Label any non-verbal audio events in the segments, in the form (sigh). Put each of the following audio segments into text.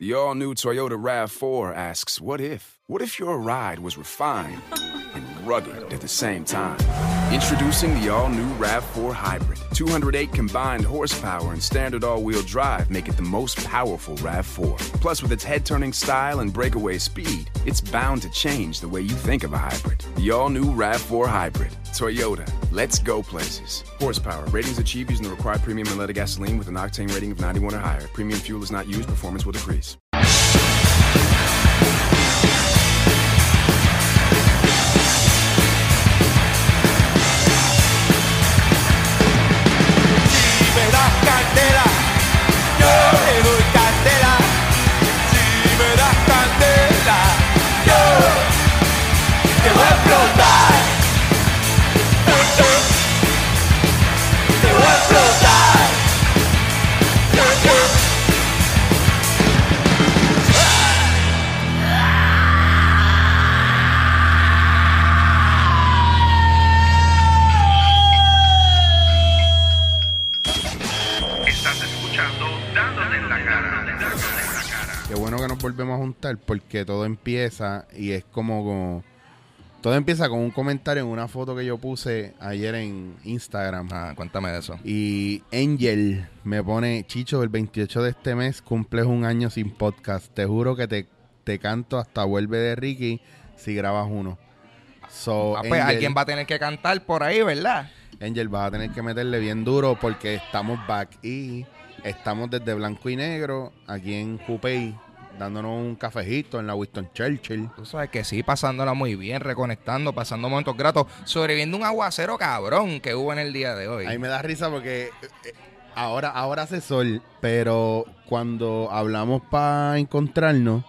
The all new Toyota RAV4 asks, What if? What if your ride was refined and rugged at the same time? Introducing the all new RAV4 Hybrid. 208 combined horsepower and standard all wheel drive make it the most powerful RAV4. Plus, with its head turning style and breakaway speed, it's bound to change the way you think of a hybrid. The all new RAV4 Hybrid. Toyota. Let's go places. Horsepower. Ratings achieved using the required premium unleaded gasoline with an octane rating of 91 or higher. Premium fuel is not used. Performance will decrease. Volvemos a juntar porque todo empieza y es como, como- todo empieza con un comentario en una foto que yo puse ayer en Instagram. Ah, cuéntame de eso. Y Angel me pone, Chicho, el 28 de este mes cumples un año sin podcast. Te juro que te, te canto hasta vuelve de Ricky si grabas uno. So, Ah, pues Angel- alguien va a tener que cantar por ahí, ¿verdad? Angel, vas a tener que meterle bien duro porque estamos back y estamos desde blanco y negro aquí en Coupey dándonos un cafecito en la Winston Churchill. Tú sabes que sí, pasándola muy bien, reconectando, pasando momentos gratos, sobreviviendo un aguacero cabrón que hubo en el día de hoy. Ahí me da risa porque eh, eh, ahora, ahora hace sol, pero cuando hablamos para encontrarnos,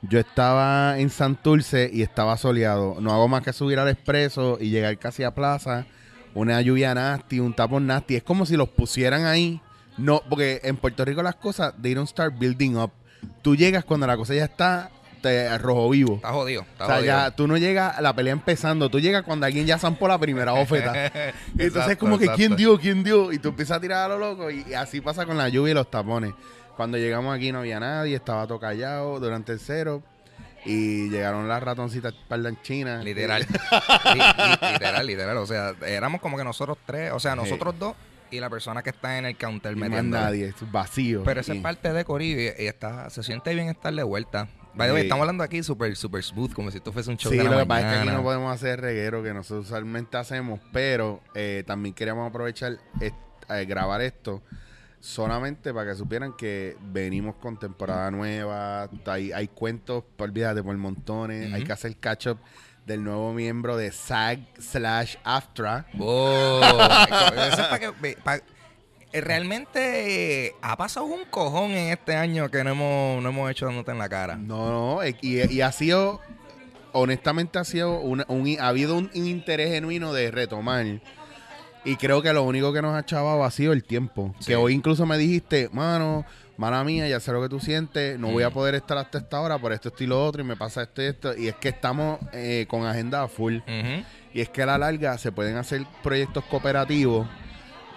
yo estaba en Santurce y estaba soleado. No hago más que subir al expreso y llegar casi a plaza. Una lluvia nasty, un tapón nasty. Es como si los pusieran ahí. No, porque en Puerto Rico las cosas, they don't start building up. Tú llegas cuando la cosa ya está te, rojo vivo. Está jodido, está O sea, jodido. ya tú no llegas a la pelea empezando, tú llegas cuando alguien ya zampó la primera bofeta. (laughs) entonces es como que exacto. quién dio, quién dio, y tú empiezas a tirar a lo loco y, y así pasa con la lluvia y los tapones. Cuando llegamos aquí no había nadie, estaba todo callado durante el cero y llegaron las ratoncitas parlanchinas. Literal. (laughs) Li- li- literal, literal. O sea, éramos como que nosotros tres, o sea, nosotros dos y la persona que está en el counter más metiendo. nadie, es vacío. Pero esa es parte de Corillo y, está, se siente bien estar de vuelta. By the way, Sí. estamos hablando aquí súper super smooth, como si esto fuese un show Sí, de lo la que pasa es que aquí no podemos hacer reguero que nosotros usualmente hacemos, pero eh, también queríamos aprovechar est- eh, grabar esto solamente para que supieran que venimos con temporada nueva, hay, hay cuentos, olvídate, por montones, hay que hacer catch up del nuevo miembro de SAG slash AFTRA. Oh, (laughs) eso es (laughs) que- realmente eh, ha pasado un cojón en este año que no hemos, no hemos hecho nota en la cara. No, no, eh, y, y ha sido, honestamente ha sido, una- un, ha habido un, un interés genuino de retomar. Y creo que lo único que nos ha chavado ha sido el tiempo. Sí. Que hoy incluso me dijiste, mano, mala mía, ya sé lo que tú sientes, no voy a Mm. poder estar hasta esta hora por esto, esto y lo otro, y me pasa esto y esto. Y es que estamos eh, con agenda full. Y es que a la larga se pueden hacer proyectos cooperativos,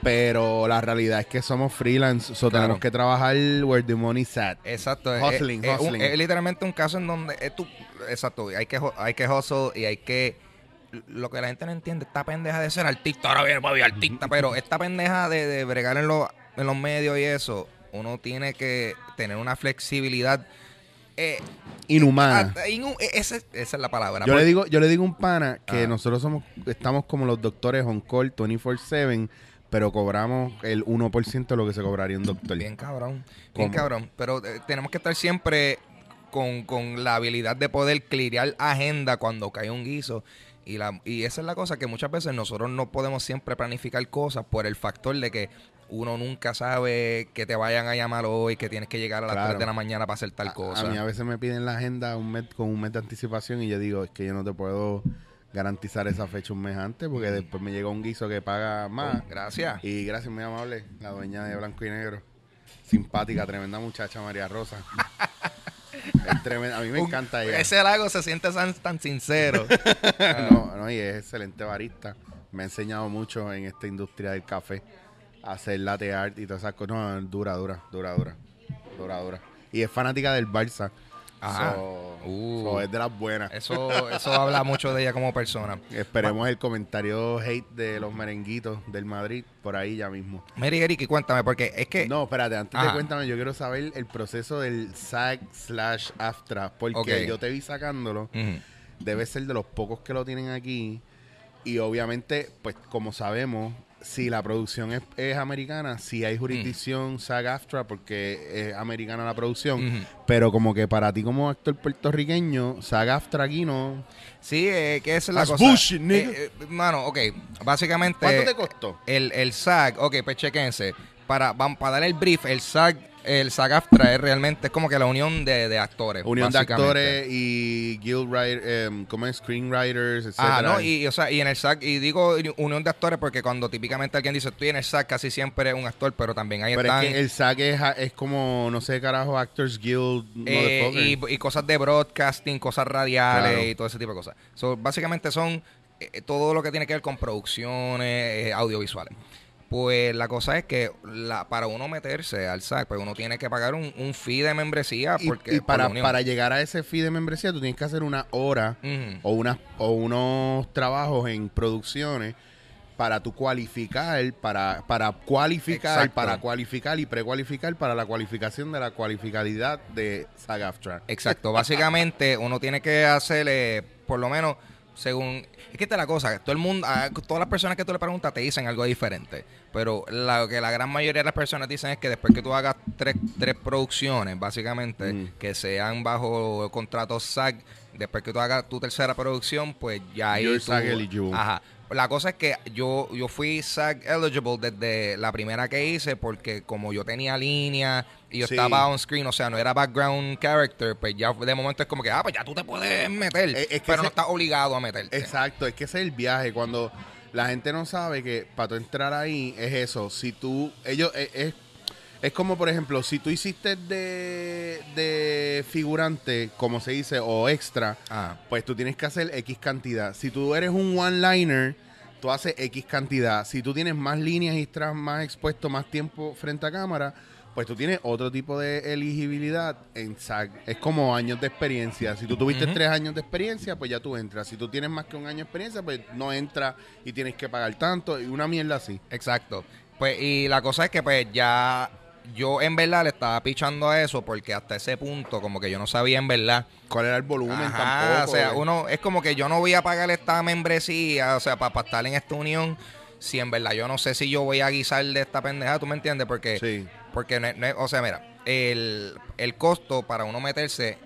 pero la realidad es que somos freelance, so Claro. tenemos que trabajar where the money's at. Exacto. es- Hustling, es, hustling. es literalmente un caso en donde es tu, exacto, hay que hay que hustle y hay que lo que la gente no entiende, esta pendeja de ser artista, ahora viene papi artista, pero esta pendeja de, de bregar en, los en los medios y eso, uno tiene que tener una flexibilidad eh, Inhumana. inu- e- ese- esa es la palabra. Yo le digo, yo le digo a un pana que Ah. nosotros somos, estamos como los doctores on call 24-7, pero cobramos el 1% de lo que se cobraría un doctor. Bien cabrón, bien cabrón. Pero eh, tenemos que estar siempre con, con la habilidad de poder clirear agenda cuando cae un guiso. Y, la, y esa es la cosa que muchas veces nosotros no podemos siempre planificar cosas por el factor de que uno nunca sabe que te vayan a llamar hoy, que tienes que llegar a las Claro. 3 de la mañana para hacer tal A- cosa. A, mí a veces me piden la agenda un mes, con un mes de anticipación y yo digo, es que yo no te puedo garantizar esa fecha un mes antes porque después me llega un guiso que paga más. Gracias. Y gracias, muy amable, la dueña de Blanco y Negro. Simpática, tremenda muchacha, María Rosa. (laughs) Es tremenda, a mí me Un- encanta ella. Ese lago se siente tan, tan sincero. (laughs) no, no, y es excelente barista. Me ha enseñado mucho en esta industria del café. Hacer latte art y todas esas cosas. No, dura, dura, dura, dura. Dura, dura. y es fanática del Barça. Ajá. So- Uh. so es de las buenas. Eso, eso habla mucho de ella como persona. Esperemos el comentario hate de los merenguitos del Madrid por ahí ya mismo. Mary Eric, y cuéntame, porque es que. No, espérate, antes Ajá. de cuéntame, yo quiero saber el proceso del SAG slash AFTRA, porque yo te vi sacándolo. Ujú. debe ser de los pocos que lo tienen aquí. Y obviamente, pues como sabemos, si la producción es, es americana, si hay jurisdicción SAG-AFTRA porque es americana la producción. Ujú. Pero como que para ti como actor puertorriqueño, SAG-AFTRA aquí no... Sí, eh, que esa es la That's cosa. bullshit, nigga. Eh, eh, mano, ok. Básicamente. ¿Cuánto te costó? El, el SAG, ok, pues chequense. Para, para dar el brief, el SAG, el SAG-AFTRA es realmente es como que la unión de, de actores. Unión de actores y guild writer, em, como es screenwriters, etc. Ah, no, y, o sea, y en el SAG, y digo unión de actores porque cuando típicamente alguien dice estoy en el SAG, casi siempre es un actor, pero también ahí Pero están. es que el SAG es, es como, no sé, carajo, Actors Guild, Eh, y, y cosas de broadcasting, cosas radiales Claro. y todo ese tipo de cosas. So, básicamente son eh, todo lo que tiene que ver con producciones eh, audiovisuales. Pues la cosa es que la, para uno meterse al SAC, pues uno tiene que pagar un, un fee de membresía. Porque, y, para, para llegar a ese fee de membresía, tú tienes que hacer una hora o, unas o unos trabajos en producciones para tu cualificar, para, para cualificar, Exacto. para cualificar y precualificar para la cualificación de la cualificabilidad de SAG-AFTRA. Exacto, básicamente uno tiene que hacerle, por lo menos, según... Es que esta es la cosa, todo el mundo, a todas las personas que tú le preguntas te dicen algo diferente, pero lo que la gran mayoría de las personas dicen es que después que tú hagas tres, tres producciones, básicamente, Mm. que sean bajo contrato SAG, después que tú hagas tu tercera producción, pues ya ahí You're tú-. Ajá. La cosa es que yo, yo fui SAG eligible desde la primera que hice porque como yo tenía línea y yo Sí. estaba on screen, o sea, no era background character, pues ya de momento es como que, ah, pues ya tú te puedes meter, Es- es que pero no estás obligado a meterte. Exacto, es que ese es el viaje. Cuando la gente no sabe que para tú entrar ahí es eso. Si tú, ellos, es, es, es como por ejemplo, si tú hiciste de, de figurante, como se dice, o extra, Ah, pues tú tienes que hacer X cantidad. Si tú eres un one-liner, tú haces X cantidad. Si tú tienes más líneas y estás más expuesto, más tiempo frente a cámara, pues tú tienes otro tipo de elegibilidad en SAG. Es como años de experiencia. Si tú tuviste tres años de experiencia, pues ya tú entras. Si tú tienes más que un año de experiencia, pues no entras y tienes que pagar tanto. Y una mierda así. exacto. Pues y la cosa es que pues ya yo en verdad le estaba pichando a eso porque hasta ese punto como que yo no sabía en verdad ¿Cuál era el volumen Ajá, tampoco? O sea, eh? uno es como que yo no voy a pagar esta membresía, o sea, para estar en esta unión, si en verdad yo no sé si yo voy a guisar de esta pendeja, ¿tú me entiendes? Porque, Sí. porque no no o sea, mira, el, el costo para uno meterse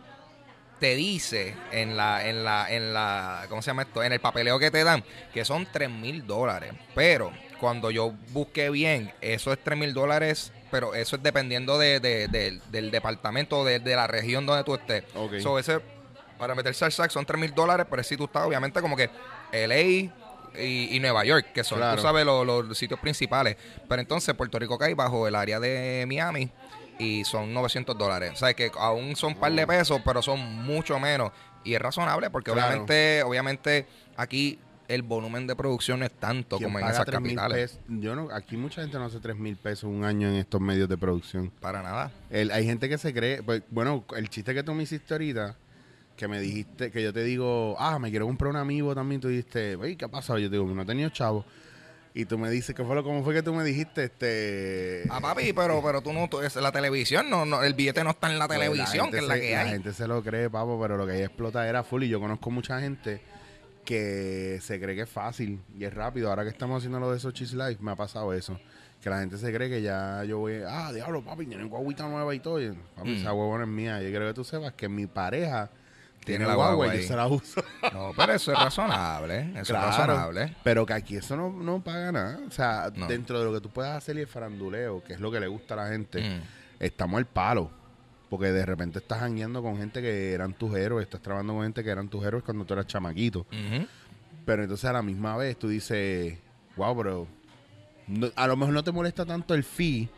te dice en la, en la, en la, ¿cómo se llama esto? En el papeleo que te dan, que son 3 mil dólares. Pero cuando yo busqué bien, eso es 3 mil dólares, pero eso es dependiendo de, de- de- del departamento, de, la región donde tú estés. Ok. So, ese, para meterse al SAC son 3 mil dólares, pero si tú estás obviamente como que LA y, y Nueva York, que son, Claro. tú sabes, los, los sitios principales. Pero entonces Puerto Rico cae bajo el área de Miami y son 900 dólares. O sea, que aún son un par de pesos, pero son mucho menos. Y es razonable porque Claro. obviamente, obviamente aquí el volumen de producción no es tanto ¿Quién como en esas 3,000 capitales. Yo no, aquí mucha gente no hace 3 mil pesos un año en estos medios de producción. Para nada. El- hay gente que se cree, pues, bueno, el chiste que tú me hiciste ahorita, que me dijiste, que yo te digo, ah, me quiero comprar un amigo también, tú dijiste, wey, ¿qué ha pasado? Yo te digo, no he tenido chavo. Y tú me dices, ¿qué fue lo, cómo fue que tú me dijiste? Este... Ah, papi, pero, pero tú no, tú- es la televisión, no, no, el billete no está en la Pues, televisión, que es la se- que La hay. gente se lo cree, papo, pero lo que hay explota era full. Y yo conozco mucha gente que se cree que es fácil y es rápido. Ahora que estamos haciendo lo de Sochi's Life, me ha pasado eso. Que la gente se cree que ya yo voy, ah, diablo, papi, tienen guaguita nueva y todo. Y, papi, Mm. esa huevona es mía. Yo quiero que tú sepas que mi pareja Tiene tiene la guagua guagua y yo se la uso. (laughs) No, pero eso es razonable, eso Claro, es razonable. Pero que aquí eso no, no paga nada. O sea, No. dentro de lo que tú puedas hacer y el faranduleo, que es lo que le gusta a la gente, Mm. estamos al palo. Porque de repente estás jangueando con gente que eran tus héroes, estás trabajando con gente que eran tus héroes cuando tú eras chamaquito. Ujú. Pero entonces a la misma vez tú dices, wow, bro, no- a lo mejor no te molesta tanto el fee,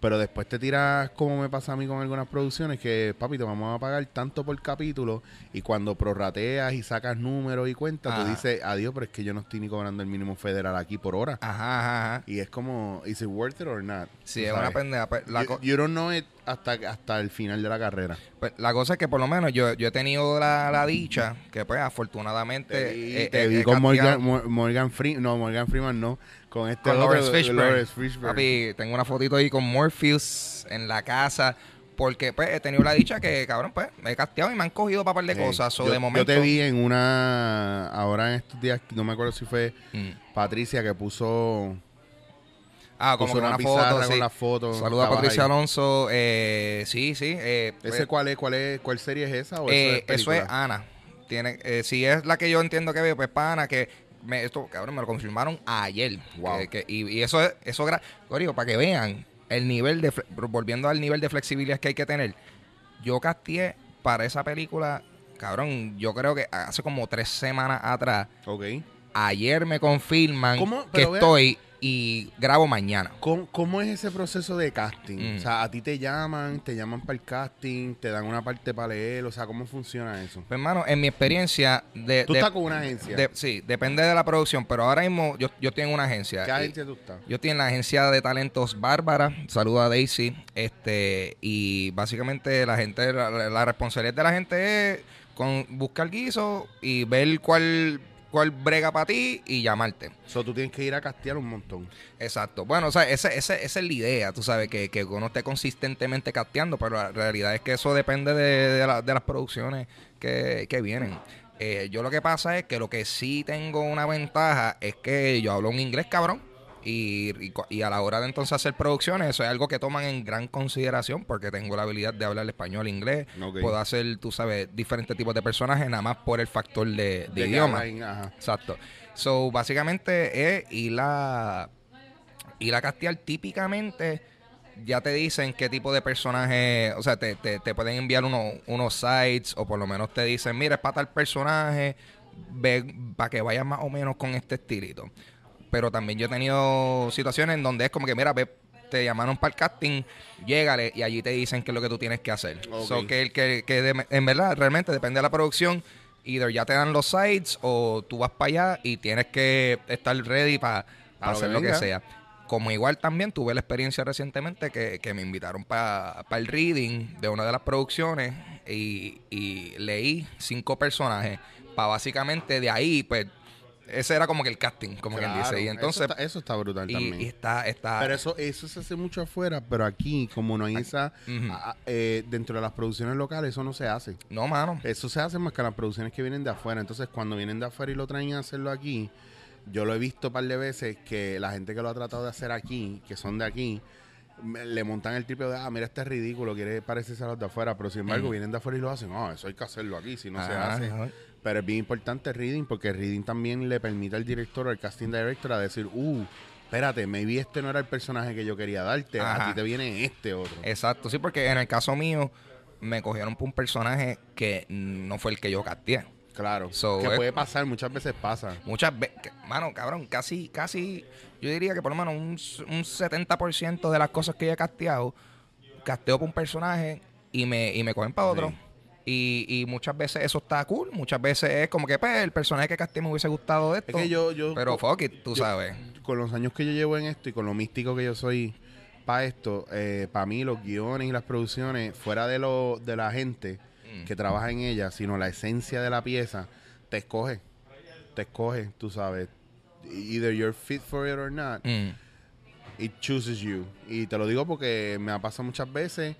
pero después te tiras como me pasa a mí con algunas producciones, que papi, te vamos a pagar tanto por capítulo y cuando prorrateas y sacas números y cuentas, Ajá. tú dices, adiós, pero es que yo no estoy ni cobrando el mínimo federal aquí por hora. Ajá, ajá. Y es como, ¿is it worth it or not? Sí, es una sabes. pendeja. pues, la you, you don't know it hasta, hasta el final de la carrera. Pues, la cosa es que por lo menos yo, yo he tenido la, la dicha que pues afortunadamente Te vi, eh, te eh, vi con Morgan, Morgan Freeman, no, Morgan Freeman no, con este con Lawrence Fishburne. Fishburne. Papi, tengo una fotito ahí con Morpheus en la casa porque pues he tenido la dicha que cabrón pues me he casteado y me han cogido para par de Sí. cosas yo, de yo momento te vi en una, ahora en estos días, no me acuerdo si fue Mm. Patricia que puso, Ah, como una una foto, con sí. la foto. Saluda a Patricia ahí. Alonso. Eh, sí, sí. Eh, ¿Ese pues, cuál es, cuál es, cuál serie es esa? ¿O eh, eso es eso es película? Ana. Tiene, si es la que yo entiendo que veo, pues para Ana, que me, esto, cabrón, me lo confirmaron ayer. Wow. Que- que- y, y eso es, eso Corillo, para que vean el nivel de, volviendo al nivel de flexibilidad que hay que tener. Yo casteé para esa película, cabrón, yo creo que hace como tres semanas atrás. Ok. Ayer me confirman que vea- estoy y grabo mañana. ¿Cómo, cómo es ese proceso de casting? Mm. O sea, a ti te llaman, te llaman para el casting, te dan una parte para leer, o sea, ¿cómo funciona eso? Pues, hermano, en mi experiencia de... Tú de- estás con una agencia. de- sí, depende de la producción, pero ahora mismo yo, yo estoy en una agencia. ¿Qué agencia tú estás? Yo estoy en la agencia de talentos Bárbara. Saluda a Daisy. Este, y básicamente la gente, la, la responsabilidad de la gente es con buscar guiso y ver cuál, cuál brega para ti y llamarte. So, tú tienes que ir a castear un montón. Exacto. Bueno, o sea, ese, ese- esa es la idea, tú sabes, que, que uno esté consistentemente casteando, pero la realidad es que eso depende de, de la- de las producciones que, que vienen. Eh, yo lo que pasa es que lo que sí tengo una ventaja es que yo hablo un inglés cabrón. Y, y y a la hora de entonces hacer producciones, eso es algo que toman en gran consideración porque tengo la habilidad de hablar español, inglés. Puedo hacer, tú sabes, diferentes tipos de personajes, nada más por el factor de, de De que idioma. ajá. Exacto. So, básicamente es ir a, ir a castear típicamente. Ya te dicen qué tipo de personaje, o sea, te, te, te pueden enviar uno- unos sites o por lo menos te dicen, mira, es para tal personaje, ve para que vayas más o menos con este estilito. Pero también yo he tenido situaciones en donde es como que, mira, ve, te llamaron para el casting, llégale y allí te dicen qué es lo que tú tienes que hacer. Ok. So, que, que, que de- en verdad, realmente depende de la producción. Either ya te dan los sites o tú vas para allá y tienes que estar ready para hacer lo que sea. Como igual también tuve la experiencia recientemente que, que me invitaron para el reading de una de las producciones y, y leí cinco personajes para básicamente de ahí, pues ese era como que el casting, como quien Claro, dice. Y eso entonces, está, eso está brutal y, también. y está, está, Pero eso, eso se hace mucho afuera, pero aquí, como no hay esa, a- eh, dentro de las producciones locales, eso no se hace. no, mano. Eso se hace más que las producciones que vienen de afuera. Entonces, cuando vienen de afuera y lo traen a hacerlo aquí, yo lo he visto un par de veces que la gente que lo ha tratado de hacer aquí, que son de aquí, le montan el triple de, ah, mira, este es ridículo, quiere parecerse a los de afuera, pero sin embargo vienen de afuera y lo hacen, ah, eso hay que hacerlo aquí, si no se hace. Pero es bien importante el reading, porque el reading también le permite al director o al casting director a decir, uh, espérate, maybe este no era el personaje que yo quería darte, a ti te viene este otro. Exacto, sí, porque en el caso mío me cogieron por un personaje que no fue el que yo casteé. Claro, So, que es- puede pasar, muchas veces pasa. Muchas veces, mano, cabrón, casi, casi, yo diría que por lo menos un, un 70% de las cosas que yo he casteado, casteo por un personaje y me, y me cogen para otro. Sí. Y, y muchas veces eso está cool, muchas veces es como que pues, el personaje que casteé me hubiese gustado de Es esto. que yo, yo pero fuck it, tú yo- sabes. con los años que yo llevo en esto y con lo místico que yo soy para esto, para mí los guiones y las producciones, fuera de lo de la gente Mm. que trabaja en ella, sino la esencia de la pieza, te escoge. Te escoge, tú sabes. Either you're fit for it or not, Mm. it chooses you. Y te lo digo porque me ha pasado muchas veces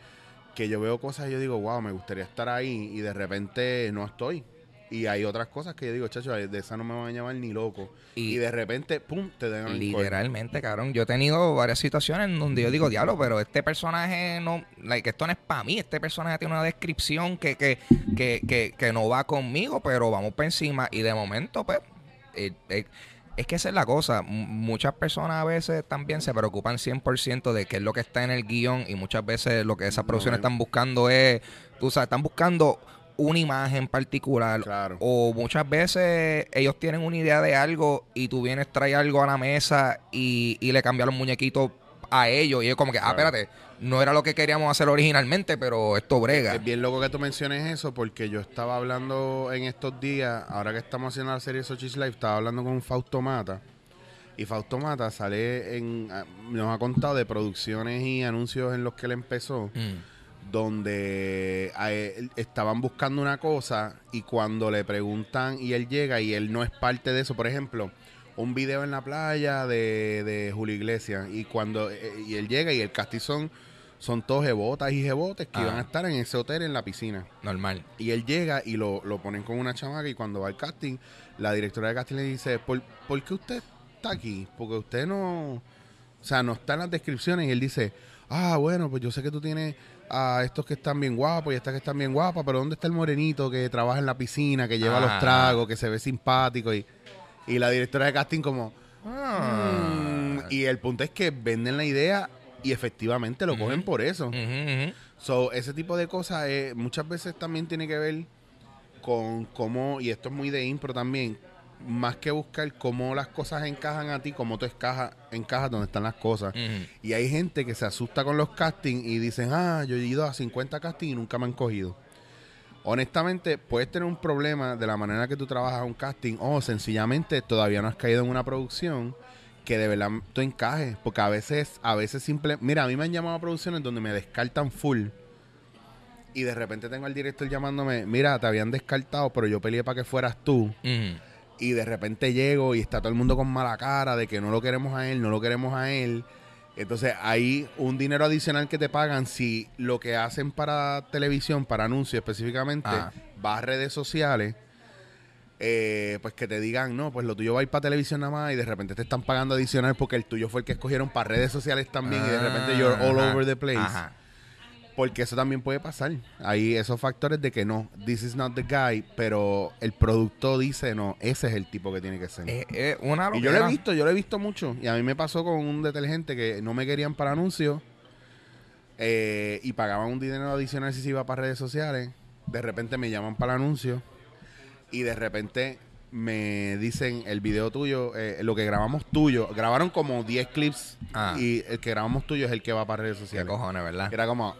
que yo veo cosas y yo digo, wow, me gustaría estar ahí y de repente no estoy. Y hay otras cosas que yo digo, chacho, de esa no me van a llamar ni loco. Y, Y- de repente, pum, te dan. Literalmente, cabrón. Yo he tenido varias situaciones en donde yo digo, diablo, pero este personaje no, like, esto no es para mí. Este personaje tiene una descripción que, que, que, que, que no va conmigo, pero vamos por encima. Y de momento, pues, eh, eh, es que esa es la cosa. M- muchas personas a veces también se preocupan 100% de qué es lo que está en el guion y muchas veces lo que esas producciones es- están buscando es, tú sabes, están buscando una imagen particular Claro. o muchas veces ellos tienen una idea de algo y tú vienes, traes algo a la mesa y, y le cambian los muñequitos a ellos. Y es como que, ah, espérate, no era lo que queríamos hacer originalmente, pero esto brega. Es bien loco que tú menciones eso porque yo estaba hablando en estos días, ahora que estamos haciendo la serie Sochi's Life, estaba hablando con Fausto Mata. Y Fausto Mata sale en. ah, Nos ha contado de producciones y anuncios en los que él empezó. Mm, donde él- estaban buscando una cosa y cuando le preguntan y él llega y él no es parte de eso, por ejemplo, un video en la playa de, de Julio Iglesias y cuando eh, y él llega y el castizón son todos jebotas y jebotes que Ah. iban a estar en ese hotel en la piscina. Normal. Y él llega y lo, lo ponen con una chamaca y cuando va al casting, la directora de casting le dice, ¿por, ¿por qué usted está aquí? Porque usted no... O sea, no está en las descripciones y él dice, ah, bueno, pues yo sé que tú tienes a estos que están bien guapos y a estas que están bien guapas, pero ¿dónde está el morenito que trabaja en la piscina, que lleva Ah. los tragos, que se ve simpático? Y, y la directora de casting como... "Mm", y el punto es que venden la idea y efectivamente lo cogen por eso. Ujú, ujú. So, ese tipo de cosas eh, muchas veces también tiene que ver con cómo, y esto es muy de impro también, más que buscar cómo las cosas encajan a ti, cómo tú encajas, encajas donde están las cosas. Ujú. Y hay gente que se asusta con los castings y dicen, ah, yo he ido a 50 castings y nunca me han cogido. Honestamente, puedes tener un problema de la manera que tú trabajas un casting o sencillamente todavía no has caído en una producción que de verdad tú encajes. Porque a veces, a veces simple... Mira, a mí me han llamado a producciones donde me descartan full. Y de repente tengo al director llamándome, mira, te habían descartado, pero yo peleé para que fueras tú. Y de repente llego y está todo el mundo con mala cara de que no lo queremos a él, no lo queremos a él. Entonces hay un dinero adicional que te pagan si lo que hacen para televisión, para anuncios específicamente, Ah. va a redes sociales, eh, pues que te digan, no, pues lo tuyo va a ir para televisión nada más y de repente te están pagando adicional porque el tuyo fue el que escogieron para redes sociales también y de repente you're all Ajá. over the place. Ajá. Porque eso también puede pasar. Hay esos factores de que no, this is not the guy, pero el producto dice, no, ese es el tipo que tiene que ser. Una y yo lo he visto, yo lo he visto mucho. Y a mí me pasó con un detergente que no me querían para anuncios eh, y pagaban un dinero adicional si se iba para redes sociales. De repente me llaman para el anuncio y de repente me dicen el video tuyo, eh, lo que grabamos tuyo, grabaron como 10 clips Ah. y el que grabamos tuyo es el que va para redes ¿Qué sociales. cojones, verdad? Era como,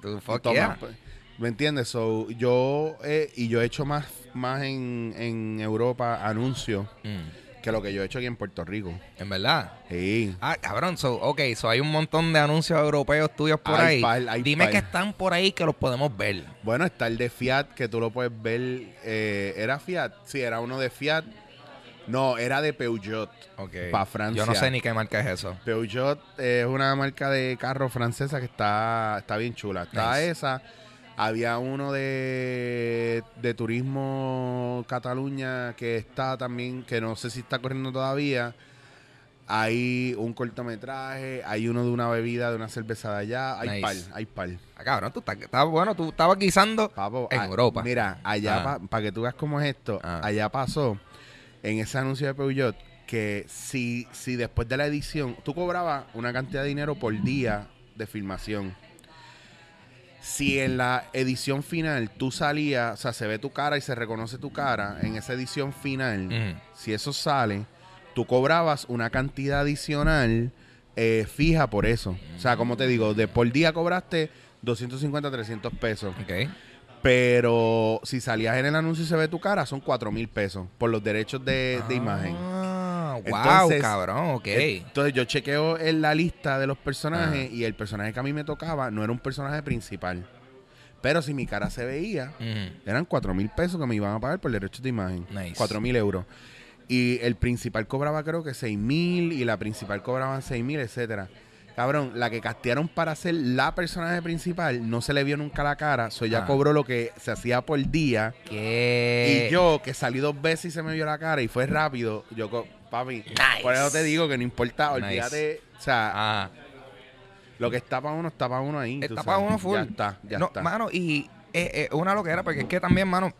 Tú, fuck Toma, yeah. pues, ¿Me entiendes? So, yo eh, y yo he hecho más, más en, en Europa anuncios Mm. que lo que yo he hecho aquí en Puerto Rico. En verdad. Sí. Ah, cabrón, so, ok, so hay un montón de anuncios europeos tuyos por Hay ahí. par, hay Dime par. que están por ahí que los podemos ver. Bueno, está el de Fiat, que tú lo puedes ver. eh, ¿Era Fiat? Sí, era uno de Fiat. No, era de Peugeot. Ok. Pa' Francia. Yo no sé ni qué marca es eso. Peugeot es una marca de carro francesa que está, está bien chula. Está Nice. esa. Había uno de, de turismo Cataluña que está también, que no sé si está corriendo todavía. Hay un cortometraje, hay uno de una bebida, de una cerveza de allá. Hay Nice. par, hay par. Ah, cabrón, tú estabas- bueno, tú estabas guisando Papo, en a- Europa. Mira, allá, Ah. para que tú veas cómo es esto, Ah. allá pasó en ese anuncio de Peugeot que si, si después de la edición tú cobrabas una cantidad de dinero por día de filmación. Si en la edición final tú salías, o sea, se ve tu cara y se reconoce tu cara en esa edición final, si eso sale, tú cobrabas una cantidad adicional eh, fija por eso. O sea, como te digo, de por día cobraste 250, 300 pesos. Ok. Pero si salías en el anuncio y se ve tu cara, son 4 mil pesos por los derechos de, de imagen. Ah, wow, Entonces, cabrón, ok. Entonces yo chequeo en la lista de los personajes Ajá. y el personaje que a mí me tocaba no era un personaje principal. Pero si mi cara se veía, Ujú. eran 4 mil pesos que me iban a pagar por derechos de imagen. Nice. 4 mil euros. Y el principal cobraba creo que 6 mil y la principal cobraban 6 mil, etcétera. Cabrón, la que castearon para ser la personaje principal no se le vio nunca la cara. So ya Ah. cobró lo que se hacía por día. ¿Qué? Y yo, que salí dos veces y se me vio la cara y fue rápido, yo, papi, Nice. por eso te digo que no importa, Nice. olvídate, o sea, Ah, lo que está para uno, está para uno ahí. está para uno full. Ya está, ya no, está. Mano, y eh, eh, una loquera, porque es que también, mano,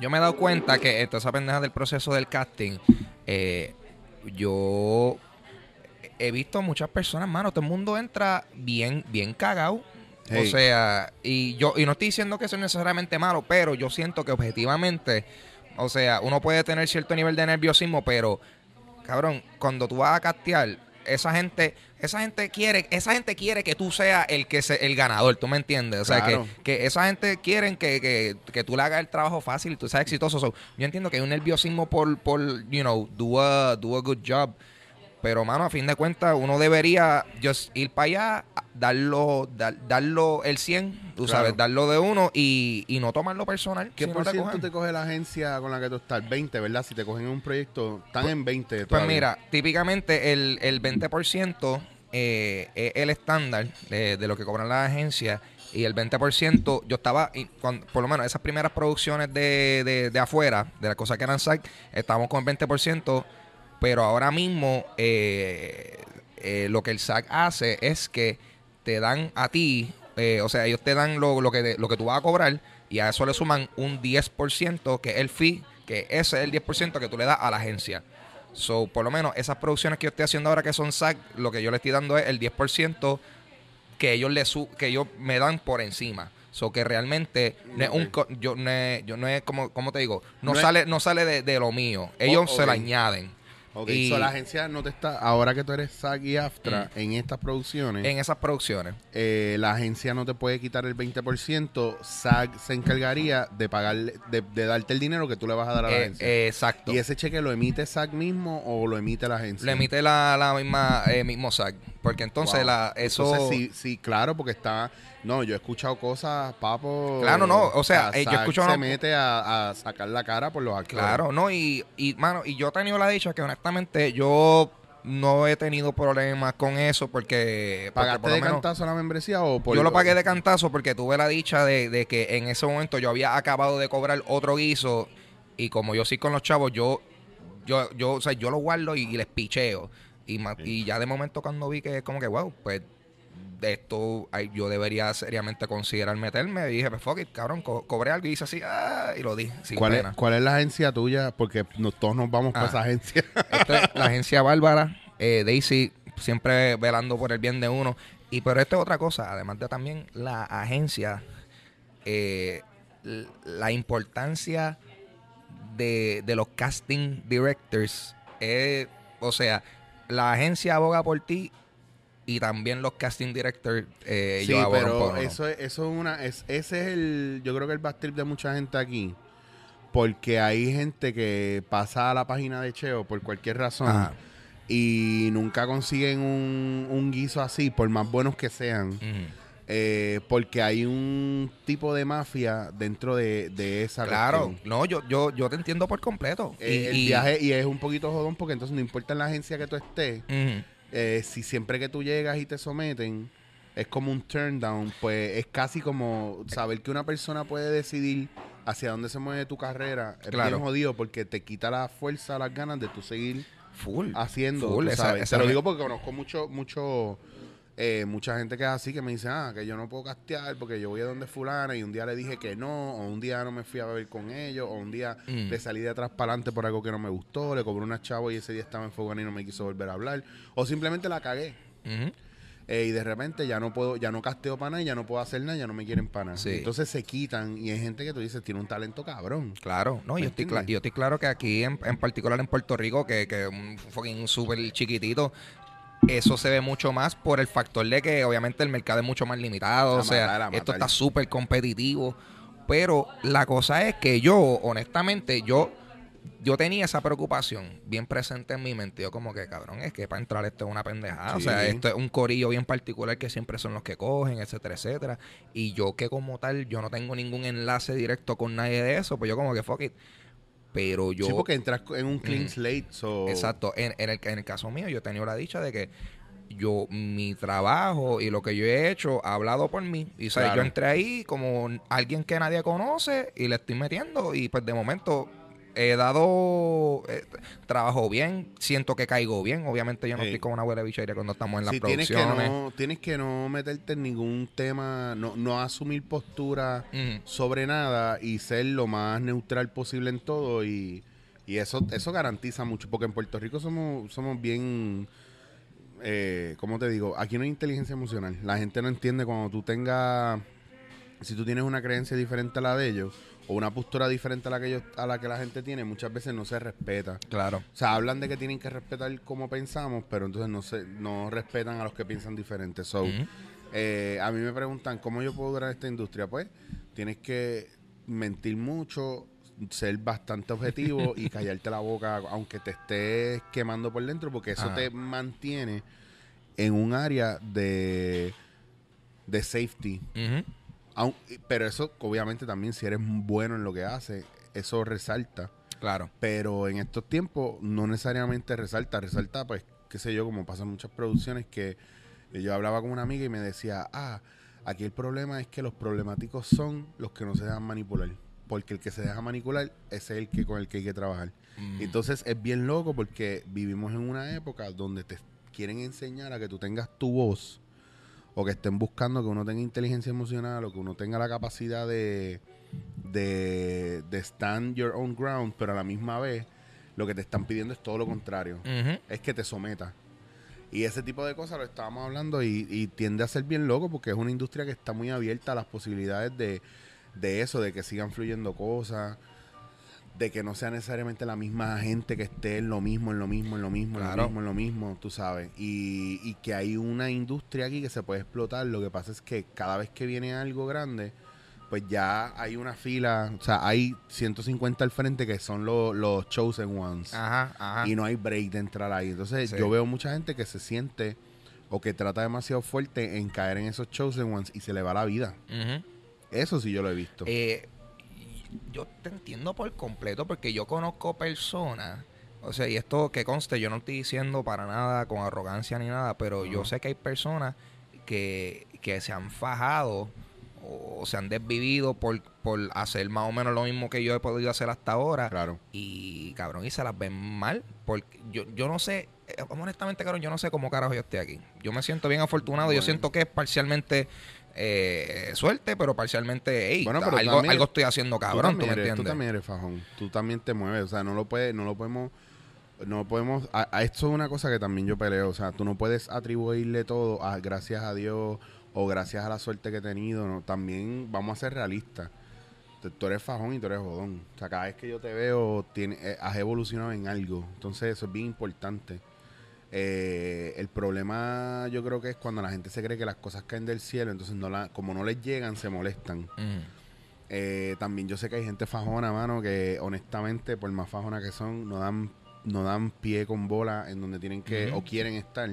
yo me he dado cuenta que esto, esa pendeja del proceso del casting, eh, yo he visto muchas personas, mano, todo el mundo entra bien, bien cagado. Hey. O sea, y yo, y no estoy diciendo que eso es necesariamente malo, pero yo siento que objetivamente, o sea, uno puede tener cierto nivel de nerviosismo, pero cabrón, cuando tú vas a castear, esa gente, esa gente quiere, esa gente quiere que tú seas el que se, el ganador, ¿tú me entiendes? O sea, Claro. que, que esa gente quieren que, que, que tú le hagas el trabajo fácil y tú seas exitoso. So, yo entiendo que hay un nerviosismo por, por, you know, do a, do a good job. Pero, mano, a fin de cuentas, uno debería just ir para allá, darlo, dar- darlo el 100, tú Claro. sabes, darlo de uno y, y no tomarlo personal. ¿Qué si por te ciento cogen. te coge la agencia con la que tú estás? 20, ¿verdad? Si te cogen en un proyecto, están en 20 Pues todavía. mira, típicamente el, el 20% eh, es el estándar de, de lo que cobran las agencias y el 20% yo estaba, y cuando- por lo menos esas primeras producciones de, de, de afuera, de las cosas que eran SAC, estábamos con el 20%, pero ahora mismo eh, eh, lo que el SAC hace es que te dan a ti, eh, o sea, ellos te dan lo, lo, que, lo que tú vas a cobrar y a eso le suman un 10%, que es el fee, que ese es el 10% que tú le das a la agencia. So, por lo menos esas producciones que yo estoy haciendo ahora que son SAC, lo que yo le estoy dando es el 10% que ellos le su que ellos me dan por encima. So que realmente no es un yo no es, yo no es como, como te digo, no, No es- sale, no sale de, de lo mío. Ellos se la añaden. Ok, Y- so la agencia no te está, ahora que tú eres SAG y AFTRA en estas producciones, en esas producciones. eh, la agencia no te puede quitar el 20%, SAG se encargaría de pagarle, de, de darte el dinero que tú le vas a dar a la Eh, agencia. eh, exacto. ¿Y ese cheque lo emite SAG mismo o lo emite la agencia? Lo emite la, la misma eh, mismo SAC. Porque entonces Wow. la, eso. Entonces, sí, sí, claro, porque está. No, yo he escuchado cosas, papo. Claro, no, o sea, eh, yo he SAG escuchado- Se mete a, a sacar la cara por los actores. Claro, no, y, y mano, y yo he tenido la dicha que honestamente yo no he tenido problemas con eso porque, porque ¿Pagaste por de menos cantazo la membresía o por yo lo pagué de cantazo porque tuve la dicha de, de que en ese momento yo había acabado de cobrar otro guiso y como yo sí con los chavos, yo, yo, yo, o sea, yo lo guardo y, y les picheo. Y, y ya de momento cuando vi que es como que, wow, pues esto ay, yo debería seriamente considerar meterme, dije, pues fuck it, cabrón, co- cobré algo y hice así, ah, y lo di, sin ¿Cuál es. ¿Cuál es la agencia tuya? Porque no- todos nos vamos para Ah. esa agencia. (laughs) Esto es la agencia Bárbara, eh, Daisy, siempre velando por el bien de uno. Y pero esto es otra cosa, además de también la agencia, eh, la importancia de, de los casting directors. es, o sea, la agencia aboga por ti y también los casting directors eh, sí, pero eso, es- eso es una. Es, ese es el. Yo creo que el bad trip de mucha gente aquí. Porque hay gente que pasa a la página de Cheo por cualquier razón. Ajá. Y nunca consiguen un, un guiso así, por más buenos que sean. Eh, porque hay un tipo de mafia dentro de, de esa Claro, cuestión. no, yo, yo, yo te entiendo por completo. Eh, el y, viaje y es un poquito jodón porque entonces no importa en la agencia que tú estés. Eh, si siempre que tú llegas y te someten es como un turn down, pues es casi como saber que una persona puede decidir hacia dónde se mueve tu carrera. Es Claro. bien jodido porque te quita la fuerza, las ganas de tú seguir Full. haciendo. Full, tú esa- sabes. esa Te lo digo porque conozco mucho, mucho, eh, mucha gente que es así que me dice, ah, que yo no puedo castear porque yo voy a donde fulana y un día le dije que no, o un día no me fui a beber con ellos, o un día Mm. le salí de atrás para adelante por algo que no me gustó, le cobré una chavo y ese día estaba en Fogana y no me quiso volver a hablar, o simplemente la cagué. Eh, y de repente ya no puedo, ya no casteo para nada, y ya no puedo hacer nada, ya no me quieren para nada. Sí. Entonces se quitan y hay gente que tú dices, tiene un talento cabrón. Claro, no, ¿Me yo estoy, entiendes? yo estoy claro que aquí, en, en particular en Puerto Rico, que, que es un fucking súper chiquitito, eso se ve mucho más por el factor de que obviamente el mercado es mucho más limitado, o sea, matar, esto está súper competitivo, pero la cosa es que yo, honestamente, yo yo tenía esa preocupación bien presente en mi mente. Yo como que, cabrón, es que para entrar esto es una pendejada. O sea, esto es un corillo bien particular que siempre son los que cogen, etcétera, etcétera. Y yo que como tal, yo no tengo ningún enlace directo con nadie de eso, pues yo como que fuck it. Pero yo... sí, porque entras en un clean Mm. slate. so- Exacto. En, en el, en el caso mío, yo he tenido la dicha de que yo, mi trabajo y lo que yo he hecho ha hablado por mí. Y Claro. yo entré ahí como alguien que nadie conoce y le estoy metiendo. Y pues de momento he dado eh, trabajo bien, siento que caigo bien. Obviamente yo no estoy como una abuela bichería cuando estamos en las Sí, tienes que, no, tienes que no meterte en ningún tema, no, no asumir postura sobre nada y ser lo más neutral posible en todo y, y eso eso garantiza mucho porque en Puerto Rico somos somos bien eh, ¿cómo te digo? Aquí no hay inteligencia emocional. La gente no entiende cuando tú tengas si tú tienes una creencia diferente a la de ellos o una postura diferente a la que ellos a la que la gente tiene, muchas veces no se respeta. Claro. O sea, hablan de que tienen que respetar cómo pensamos, pero entonces no se, no respetan a los que piensan diferente. So, eh, a mí me preguntan cómo yo puedo durar esta industria. Pues tienes que mentir mucho, ser bastante objetivo y (laughs) callarte la boca aunque te estés quemando por dentro porque eso Ajá. te mantiene en un área de, de safety. Aun- pero eso obviamente también si eres bueno en lo que haces, eso resalta. Claro. Pero en estos tiempos no necesariamente resalta, resalta pues, qué sé yo, como pasa en muchas producciones que yo hablaba con una amiga y me decía, ah, aquí el problema es que los problemáticos son los que no se dejan manipular. Porque el que se deja manipular ese es el que con el que hay que trabajar. Mm. Entonces es bien loco porque vivimos en una época donde te quieren enseñar a que tú tengas tu voz o que estén buscando que uno tenga inteligencia emocional o que uno tenga la capacidad de, de, de stand your own ground, pero a la misma vez lo que te están pidiendo es todo lo contrario. Es que te sometas. Y ese tipo de cosas lo estábamos hablando y, y tiende a ser bien loco porque es una industria que está muy abierta a las posibilidades de, de eso, de que sigan fluyendo cosas, de que no sea necesariamente la misma gente que esté en lo mismo, en lo mismo, en lo mismo, en lo mismo, en lo mismo, tú sabes. Y, y que hay una industria aquí que se puede explotar. Lo que pasa es que cada vez que viene algo grande, pues ya hay una fila, o sea, hay 150 al frente que son los- los chosen ones Ajá, ajá. y no hay break de entrar ahí. Entonces, Sí. yo veo mucha gente que se siente o que trata demasiado fuerte en caer en esos chosen ones y se le va la vida. Eso sí yo lo he visto. Eh, yo te entiendo por completo porque yo conozco personas, o sea, y esto que conste, yo no estoy diciendo para nada con arrogancia ni nada, pero yo sé que hay personas que, que se han fajado o se han desvivido por, por hacer más o menos lo mismo que yo he podido hacer hasta ahora. Claro. Y cabrón, y se las ven mal. Porque yo, yo no sé, eh, honestamente, cabrón, yo no sé cómo carajo yo estoy aquí. Yo me siento bien afortunado. Yo siento que es parcialmente eh, suerte, pero parcialmente, hey, Bueno, pero algo, también- algo estoy haciendo cabrón, tú ¿tú, también, me eres, tú entiendes? también eres fajón. Tú también te mueves. O sea, no lo puedes, no lo podemos. No podemos. A, a esto es una cosa que también yo peleo. O sea, tú no puedes atribuirle todo a gracias a Dios o gracias a la suerte que he tenido. No, también vamos a ser realistas. Tú- eres fajón y tú eres jodón. O sea, cada vez que yo te veo, tiene, eh, has evolucionado en algo. Entonces, eso es bien importante. Eh, el problema yo creo que es cuando la gente se cree que las cosas caen del cielo, entonces no la, como no les llegan, se molestan. Eh, también yo sé que hay gente fajona, mano, que honestamente, por más fajona que son, no dan, no dan pie con bola en donde tienen que o quieren estar.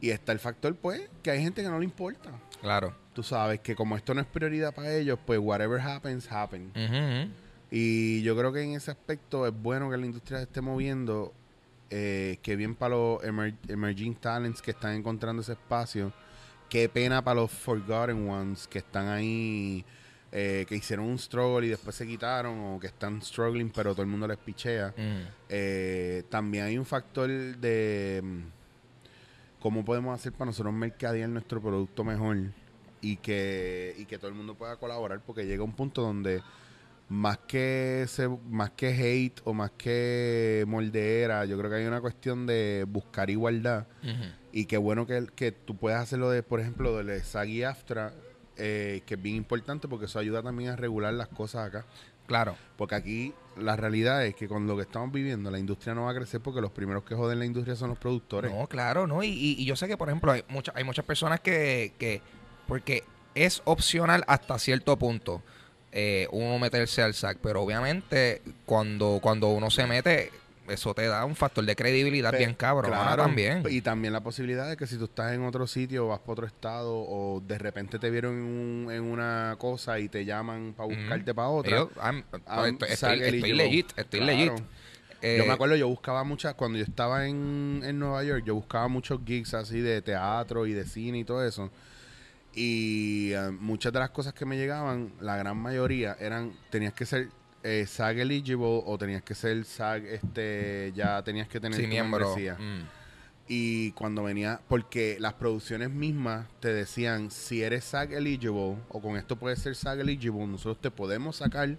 Y está el factor, pues, que hay gente que no le importa. Claro. Tú sabes que como esto no es prioridad para ellos, pues whatever happens, happen. Ujú, ujú. Y yo creo que en ese aspecto es bueno que la industria se esté moviendo. Eh, que bien para los emer- emerging talents que están encontrando ese espacio. Qué pena para los forgotten ones que están ahí, eh, que hicieron un struggle y después se quitaron o que están struggling pero todo el mundo les pichea. Ujú. Eh, también hay un factor de mm, cómo podemos hacer para nosotros mercadear nuestro producto mejor y que, y que todo el mundo pueda colaborar porque llega un punto donde más que se, más que hate o más que moldeera, yo creo que hay una cuestión de buscar igualdad y qué bueno que, que tú puedas hacerlo de, por ejemplo, del SAG AFTRA, eh, que es bien importante porque eso ayuda también a regular las cosas acá. Claro. Porque aquí la realidad es que con lo que estamos viviendo, la industria no va a crecer porque los primeros que joden la industria son los productores. No, claro, ¿no? Y, y- y yo sé que, por ejemplo, hay, muchas hay muchas personas que, que, porque es opcional hasta cierto punto eh, uno meterse al SAC, pero obviamente cuando, cuando uno se mete, eso te da un factor de credibilidad Pe- bien cabrón claro, también. Y también la posibilidad de que si tú estás en otro sitio, vas para otro estado o de repente te vieron en, un- en una cosa y te llaman para buscarte para otra. Yo, I'm- I'm estoy, estoy- estoy legit, estoy Claro. legit. Eh, yo me acuerdo, yo buscaba muchas, cuando yo estaba en, en Nueva York, yo buscaba muchos gigs así de teatro y de cine y todo eso. Y eh, muchas de las cosas que me llegaban, la gran mayoría eran, tenías que ser eh, SAG eligible o tenías que ser SAG, este, ya tenías que tener sí, miembro. membresía. Mm. Y cuando venía, porque las producciones mismas te decían, si eres SAG eligible o con esto puedes ser SAG eligible, nosotros te podemos sacar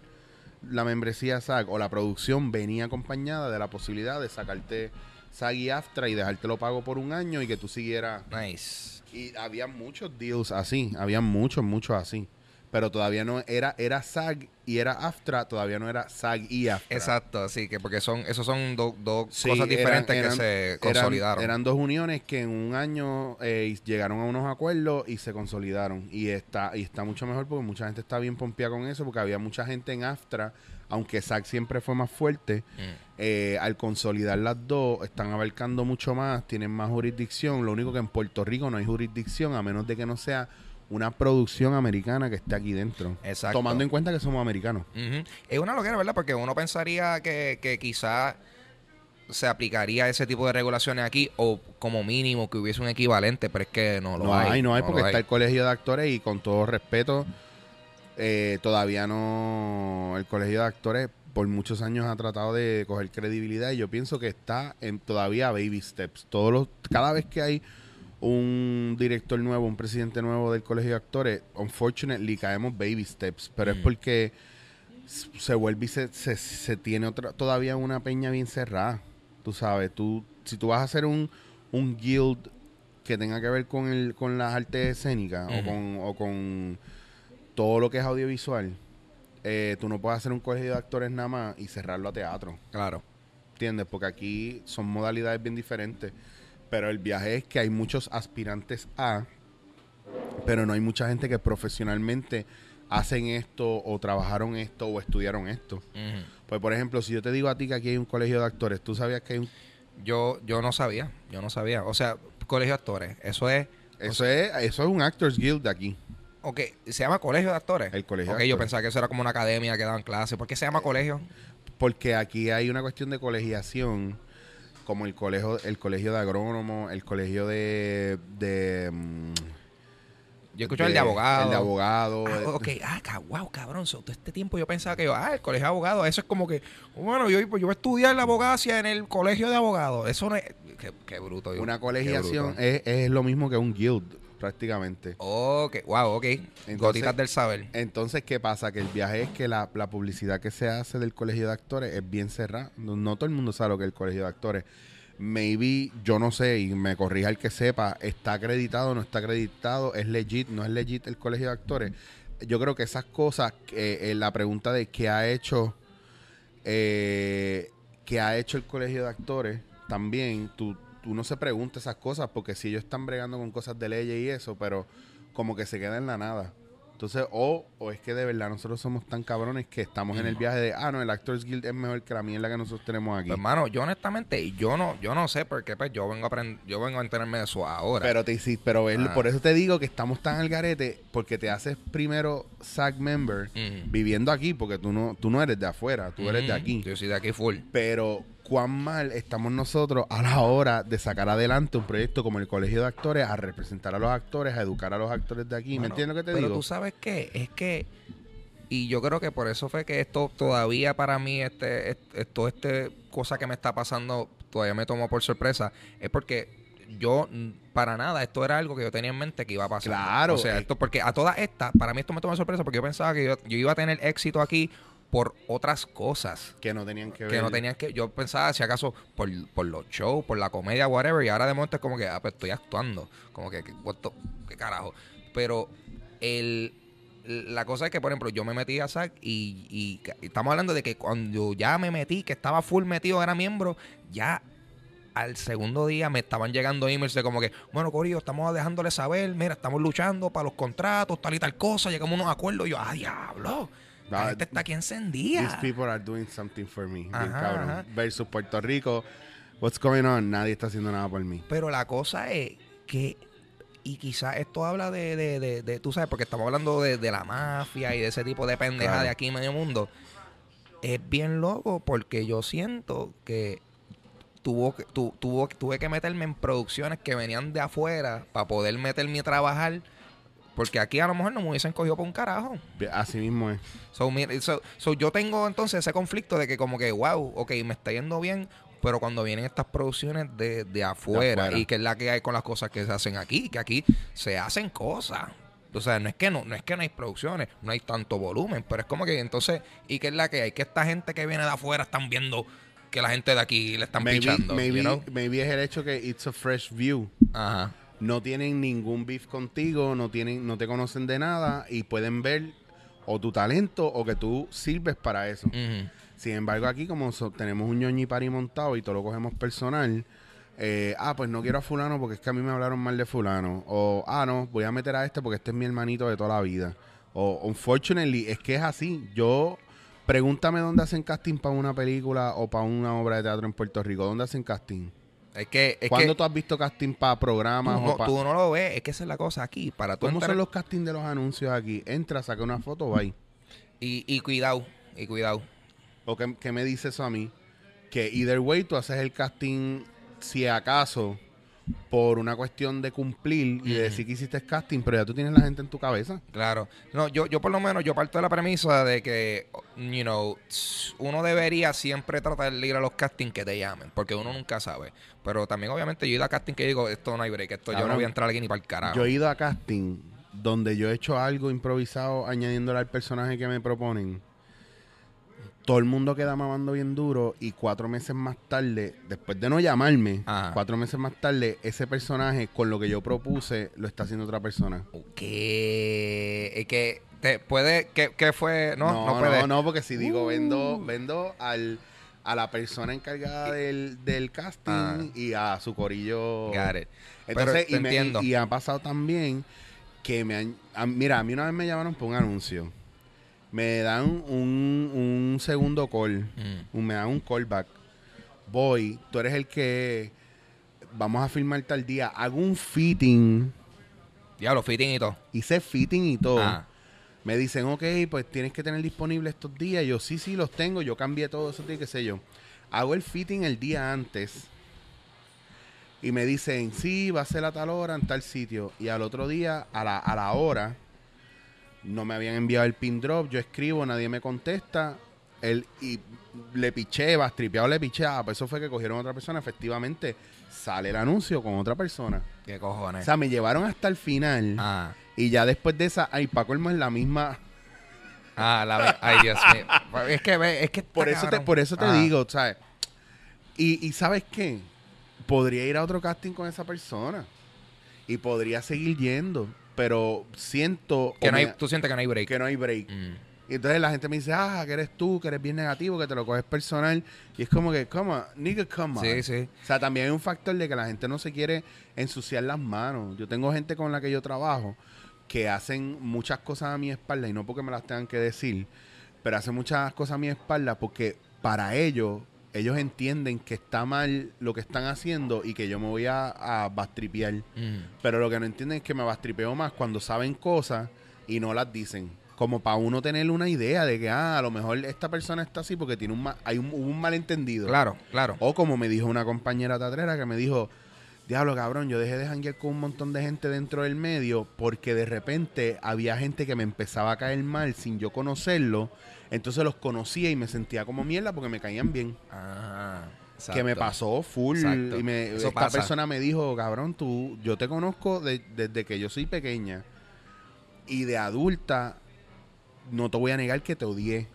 la membresía SAG o la producción venía acompañada de la posibilidad de sacarte SAG y AFTRA y dejártelo pago por un año y que tú siguieras. Nice. Y había muchos deals así, había muchos, muchos así. pero todavía no era, era SAG y era AFTRA, todavía no era SAG y AFTRA. Exacto, sí, que porque son, esos son do- dos Sí, cosas diferentes eran- que se eran- consolidaron. Eran, dos uniones que en un año eh, llegaron a unos acuerdos y se consolidaron. Y está, y está mucho mejor porque mucha gente está bien pompeada con eso, porque había mucha gente en AFTRA, aunque SAG siempre fue más fuerte. Mm. Eh, al consolidar las dos, están abarcando mucho más, tienen más jurisdicción. Lo único que en Puerto Rico no hay jurisdicción, a menos de que no sea una producción americana que esté aquí dentro. Exacto. Tomando en cuenta que somos americanos. Ujú. Es una loquera, ¿verdad? Porque uno pensaría que, que quizás se aplicaría ese tipo de regulaciones aquí o como mínimo que hubiese un equivalente, pero es que no lo no hay. hay, no hay, porque está hay. el colegio de actores y con todo respeto, eh, todavía no. El colegio de actores por muchos años ha tratado de coger credibilidad y yo pienso que está en todavía baby steps. Todos los, cada vez que hay un director nuevo, un presidente nuevo del colegio de actores, unfortunately caemos baby steps, pero es Mm. porque se vuelve y se, se, se tiene otra, todavía una peña bien cerrada. Tú sabes, tú, si tú vas a hacer un, un guild que tenga que ver con el, con las artes escénicas o con, o con todo lo que es audiovisual, eh, tú no puedes hacer un colegio de actores nada más y cerrarlo a teatro. Claro. ¿Entiendes? Porque aquí son modalidades bien diferentes. Pero el viaje es que hay muchos aspirantes a, pero no hay mucha gente que profesionalmente hacen esto o trabajaron esto o estudiaron esto. Pues por ejemplo, si yo te digo a ti que aquí hay un colegio de actores, ¿tú sabías que hay un... Yo, yo no sabía, yo no sabía. O sea, colegio de actores, eso es... Eso es, eso es un Actors Guild de aquí. Ok, se llama colegio de actores. El colegio Ok, de yo pensaba que eso era como una academia que daban clases. ¿Por qué se llama colegio? Porque aquí hay una cuestión de colegiación, como el colegio, el colegio de agrónomo, el colegio de... de mm, Yo escuché el de abogado. El de abogado. Ah, ok, ah, ca- wow, cabrón. so, todo este tiempo yo pensaba que yo, ah, el colegio de abogados, eso es como que, bueno, yo, yo voy a estudiar la abogacía en el colegio de abogados. Eso no es. Qué, qué bruto. yo, Una colegiación bruto. es, es lo mismo que un guild, prácticamente. Ok, wow, ok. Gotitas del saber. Entonces, ¿qué pasa? Que el viaje es que la, la publicidad que se hace del colegio de actores es bien cerrada. No, no todo el mundo sabe lo que es el colegio de actores. Maybe, yo no sé, y me corrija el que sepa, está acreditado, no está acreditado, es legit, no es legit el colegio de actores. Yo creo que esas cosas, eh, eh, la pregunta de qué ha hecho, eh, qué ha hecho el colegio de actores, también, tú, tú no se pregunta esas cosas, porque si ellos están bregando con cosas de leyes y eso, pero como que se queda en la nada. Entonces, o, o es que de verdad nosotros somos tan cabrones que estamos en el viaje de, ah, no, el Actors Guild es mejor que la mierda que nosotros tenemos aquí. Pues, hermano, yo honestamente, yo no, yo no sé porque pues yo vengo a aprender, yo vengo a enterarme de eso ahora. Pero te sí, pero es- Ah. por eso te digo que estamos tan al garete, porque te haces primero SAG member viviendo aquí, porque tú no, tú no eres de afuera, tú eres de Mm, aquí. Yo soy de aquí full. Pero cuán mal estamos nosotros a la hora de sacar adelante un proyecto como el Colegio de Actores, a representar a los actores, a educar a los actores de aquí. ¿Me entiendes lo que te pero digo? tú sabes qué, es que y yo creo que por eso fue que esto todavía para mí este est- esto este cosa que me está pasando todavía me tomó por sorpresa es porque yo para nada esto era algo que yo tenía en mente que iba a pasar. Claro, O sea, eh. esto porque a todas estas para mí esto me tomó sorpresa porque yo pensaba que yo, yo iba a tener éxito aquí por otras cosas Que no tenían que ver. que no tenían que yo pensaba si acaso por, por los shows por la comedia whatever y ahora de momento es como que ah pues estoy actuando como que, the- qué carajo pero el la cosa es que por ejemplo yo me metí a SAC y, y estamos hablando de que cuando ya me metí que estaba full metido era miembro ya al segundo día me estaban llegando emails de como que, bueno, Corillo, estamos dejándole saber, mira, estamos luchando para los contratos, tal y tal cosa, llegamos a unos acuerdos. Y yo, ah, diablo, la Ah, gente está aquí These encendida. people are doing something for me. bien Ajá, cabrón. ajá. Versus Puerto Rico. What's going on? Nadie está haciendo nada por mí. Pero la cosa es que, y quizás esto habla de, de, de, de- tú sabes, porque estamos hablando de, de la mafia y de ese tipo de pendeja Claro. de aquí en medio mundo. Es bien loco porque yo siento que tuvo, que- tu- tuvo, tuve que meterme en producciones que venían de afuera para poder meterme a trabajar. Porque aquí a lo mejor no me hubiesen cogido por un carajo. Así mismo es. So, mira, so- so yo tengo entonces ese conflicto de que como que, wow, ok, me está yendo bien, pero cuando vienen estas producciones de, de afuera, afuera. y que es la que hay con las cosas que se hacen aquí, que aquí se hacen cosas. O sea, no es que no, no es que no hay producciones, no hay tanto volumen, pero es como que entonces, y que es la que hay, que esta gente que viene de afuera están viendo que la gente de aquí le están Maybe, pichando. maybe, you know? maybe es el hecho que it's a fresh view. Ajá. No tienen ningún beef contigo, no tienen, no te conocen de nada y pueden ver o tu talento o que tú sirves para eso. Sin embargo, aquí como so- tenemos un ñoñi pari montado y todo lo cogemos personal, eh, ah, pues no quiero a fulano porque es que a mí me hablaron mal de fulano. O, ah, no, voy a meter a este porque este es mi hermanito de toda la vida. O, unfortunately, es que es así. Yo, pregúntame dónde hacen casting para una película o para una obra de teatro en Puerto Rico. ¿Dónde hacen casting? Es que, es ¿Cuándo que tú has visto casting para tú, programas no, o para... tú no lo ves, es que esa es la cosa aquí. Para tú ¿Cómo entrar- son los castings de los anuncios aquí? Entra, saca una foto, va y, y cuidado, y cuidado. ¿O qué, qué me dice eso a mí? Que either way tú haces el casting, si acaso, por una cuestión de cumplir y de decir que hiciste casting, pero ya tú tienes la gente en tu cabeza. Claro. No, yo, yo por lo menos, yo parto de la premisa de que, you know, uno debería siempre tratar de ir a los castings que te llamen, porque uno nunca sabe. Pero también, obviamente, yo he ido a casting que digo, esto no hay break, esto yo no voy a entrar aquí ni para el carajo. Yo he ido a casting donde yo he hecho algo improvisado añadiéndole al personaje que me proponen. Todo el mundo queda mamando bien duro y cuatro meses más tarde, después de no llamarme, Ajá. cuatro meses más tarde, ese personaje con lo que yo propuse lo está haciendo otra persona. ¿Qué? Es que te puede, ¿qué, qué fue? No, no, no, puede. no, no, porque si digo vendo, Uh. vendo al a la persona encargada del, del casting Ah. y a su corillo. Got it. Entonces, y, me- entiendo. y- y ha pasado también que me han, a- mira, a mí una vez me llamaron por un anuncio. Me dan un, un segundo call, Mm. un- me dan un callback. Voy, tú eres el que vamos a filmar tal día. Hago un fitting, Diablo, fitting y todo. hice fitting y todo. Ah. Me dicen, ok, pues tienes que tener disponible estos días. Yo, sí, sí, los tengo. Yo cambié todo eso, qué sé yo. Hago el fitting el día antes. Y me dicen, sí, va a ser a tal hora en tal sitio. Y al otro día, a la, a la hora, no me habían enviado el pin drop. Yo escribo, nadie me contesta. El, y le piché, bastripeado le piché. Ah, pues eso fue que cogieron a otra persona. Efectivamente, sale el anuncio con otra persona. ¿Qué O cojones? sea, me llevaron hasta el final. ah. Y ya después de esa, ay, Paco Elmo es la misma. Ah, la Ay, Dios mío. Es que es que Por eso te, por eso te Ah. digo, ¿sabes? Y, y ¿sabes qué? Podría ir a otro casting con esa persona. Y podría seguir yendo. Pero siento Que no hay, me- tú sientes que no hay break. que no hay break. Mm. Y entonces la gente me dice, ah, que eres tú, que eres bien negativo, que te lo coges personal. Y es como que, come on, nigga, come on. Sí, sí. O sea, también hay un factor de que la gente no se quiere ensuciar las manos. Yo tengo gente con la que yo trabajo que hacen muchas cosas a mi espalda, y no porque me las tengan que decir, pero hacen muchas cosas a mi espalda porque para ellos, ellos entienden que está mal lo que están haciendo y que yo me voy a, a bastripear. Mm. Pero lo que no entienden es que me bastripeo más cuando saben cosas y no las dicen. Como para uno tener una idea de que, ah, a lo mejor esta persona está así porque tiene un, ma- hay un, hubo un malentendido. Claro, claro. O como me dijo una compañera teatrera que me dijo, diablo cabrón, yo dejé de janguear con un montón de gente dentro del medio porque de repente había gente que me empezaba a caer mal sin yo conocerlo. Entonces los conocía y me sentía como mierda porque me caían bien. Ah, Que me pasó full. Exacto. Y me, Eso esta pasa. persona me dijo, cabrón, tú, yo te conozco de- desde que yo soy pequeña. Y de adulta, no te voy a negar que te odié.